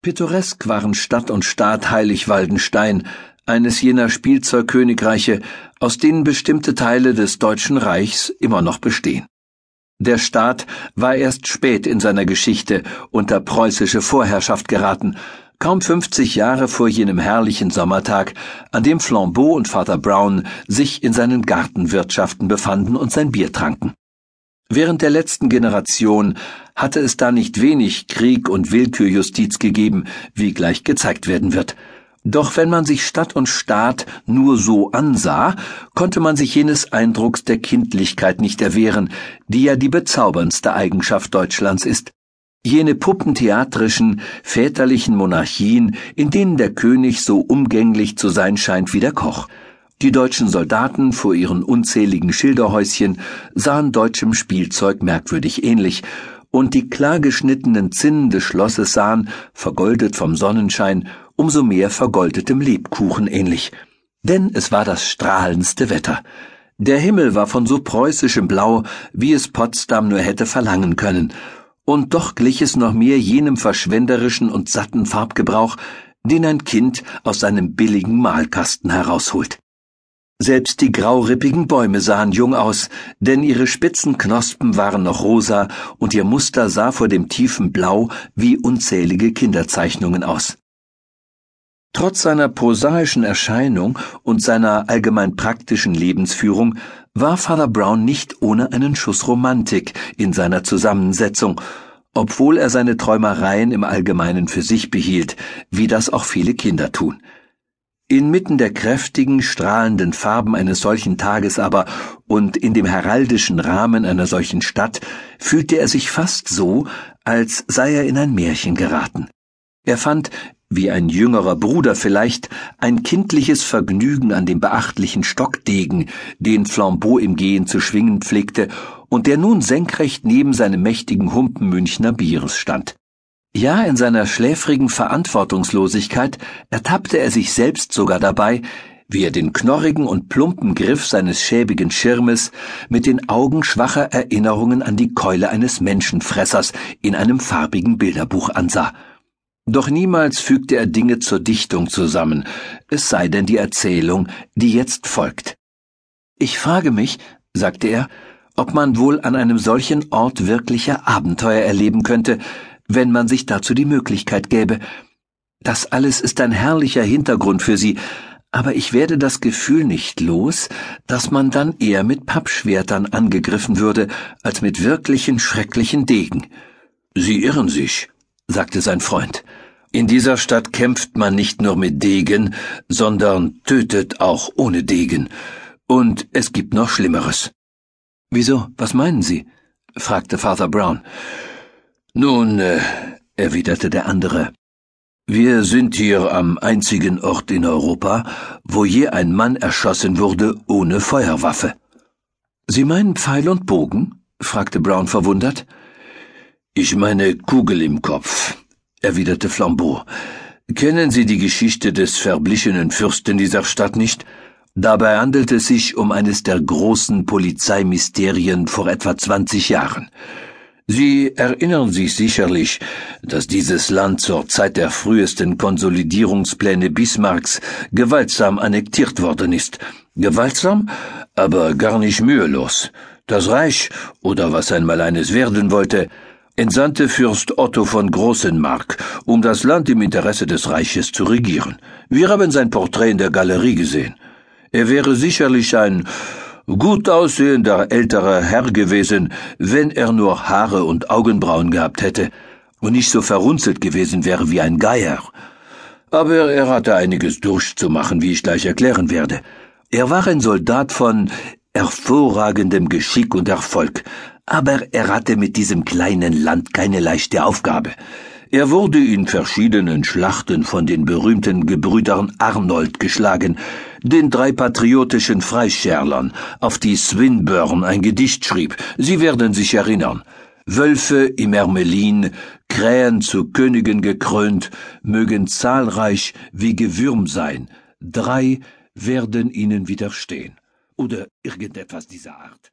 Pittoresk waren Stadt und Staat Heilig-Waldenstein, eines jener Spielzeugkönigreiche, aus denen bestimmte Teile des Deutschen Reichs immer noch bestehen. Der Staat war erst spät in seiner Geschichte unter preußische Vorherrschaft geraten, kaum 50 Jahre vor jenem herrlichen Sommertag, an dem Flambeau und Vater Brown sich in seinen Gartenwirtschaften befanden und sein Bier tranken. Während der letzten Generation hatte es da nicht wenig Krieg und Willkürjustiz gegeben, wie gleich gezeigt werden wird. Doch wenn man sich Stadt und Staat nur so ansah, konnte man sich jenes Eindrucks der Kindlichkeit nicht erwehren, die ja die bezauberndste Eigenschaft Deutschlands ist. Jene puppentheatrischen, väterlichen Monarchien, in denen der König so umgänglich zu sein scheint wie der Koch. Die deutschen Soldaten vor ihren unzähligen Schilderhäuschen sahen deutschem Spielzeug merkwürdig ähnlich, und die klar geschnittenen Zinnen des Schlosses sahen, vergoldet vom Sonnenschein, umso mehr vergoldetem Lebkuchen ähnlich. Denn es war das strahlendste Wetter. Der Himmel war von so preußischem Blau, wie es Potsdam nur hätte verlangen können, und doch glich es noch mehr jenem verschwenderischen und satten Farbgebrauch, den ein Kind aus seinem billigen Malkasten herausholt. Selbst die graurippigen Bäume sahen jung aus, denn ihre spitzen Knospen waren noch rosa und ihr Muster sah vor dem tiefen Blau wie unzählige Kinderzeichnungen aus. Trotz seiner prosaischen Erscheinung und seiner allgemein praktischen Lebensführung war Father Brown nicht ohne einen Schuss Romantik in seiner Zusammensetzung, obwohl er seine Träumereien im Allgemeinen für sich behielt, wie das auch viele Kinder tun. Inmitten der kräftigen, strahlenden Farben eines solchen Tages aber und in dem heraldischen Rahmen einer solchen Stadt fühlte er sich fast so, als sei er in ein Märchen geraten. Er fand, wie ein jüngerer Bruder vielleicht, ein kindliches Vergnügen an dem beachtlichen Stockdegen, den Flambeau im Gehen zu schwingen pflegte und der nun senkrecht neben seinem mächtigen Humpen Münchner Bieres stand. Ja, in seiner schläfrigen Verantwortungslosigkeit ertappte er sich selbst sogar dabei, wie er den knorrigen und plumpen Griff seines schäbigen Schirmes mit den Augen schwacher Erinnerungen an die Keule eines Menschenfressers in einem farbigen Bilderbuch ansah. Doch niemals fügte er Dinge zur Dichtung zusammen, es sei denn die Erzählung, die jetzt folgt. Ich frage mich, sagte er, ob man wohl an einem solchen Ort wirkliche Abenteuer erleben könnte, wenn man sich dazu die Möglichkeit gäbe. Das alles ist ein herrlicher Hintergrund für Sie, aber ich werde das Gefühl nicht los, dass man dann eher mit Pappschwertern angegriffen würde, als mit wirklichen schrecklichen Degen. Sie irren sich, sagte sein Freund. In dieser Stadt kämpft man nicht nur mit Degen, sondern tötet auch ohne Degen. Und es gibt noch Schlimmeres. Wieso, was meinen Sie? fragte Father Brown. Nun, äh, erwiderte der andere, wir sind hier am einzigen Ort in Europa, wo je ein Mann erschossen wurde ohne Feuerwaffe. Sie meinen Pfeil und Bogen? fragte Brown verwundert. Ich meine Kugel im Kopf, erwiderte Flambeau. Kennen Sie die Geschichte des verblichenen Fürsten dieser Stadt nicht? Dabei handelt es sich um eines der großen Polizeimysterien vor etwa zwanzig Jahren. Sie erinnern sich sicherlich, dass dieses Land zur Zeit der frühesten Konsolidierungspläne Bismarcks gewaltsam annektiert worden ist. Gewaltsam, aber gar nicht mühelos. Das Reich, oder was einmal eines werden wollte, entsandte Fürst Otto von Großenmark, um das Land im Interesse des Reiches zu regieren. Wir haben sein Porträt in der Galerie gesehen. Er wäre sicherlich ein gut aussehender älterer Herr gewesen, wenn er nur Haare und Augenbrauen gehabt hätte und nicht so verrunzelt gewesen wäre wie ein Geier. Aber er hatte einiges durchzumachen, wie ich gleich erklären werde. Er war ein Soldat von hervorragendem Geschick und Erfolg, aber er hatte mit diesem kleinen Land keine leichte Aufgabe. Er wurde in verschiedenen Schlachten von den berühmten Gebrüdern Arnold geschlagen, den drei patriotischen Freischärlern, auf die Swinburne ein Gedicht schrieb. Sie werden sich erinnern. Wölfe im Ermelin, Krähen zu Königen gekrönt, mögen zahlreich wie Gewürm sein. Drei werden ihnen widerstehen. Oder irgendetwas dieser Art.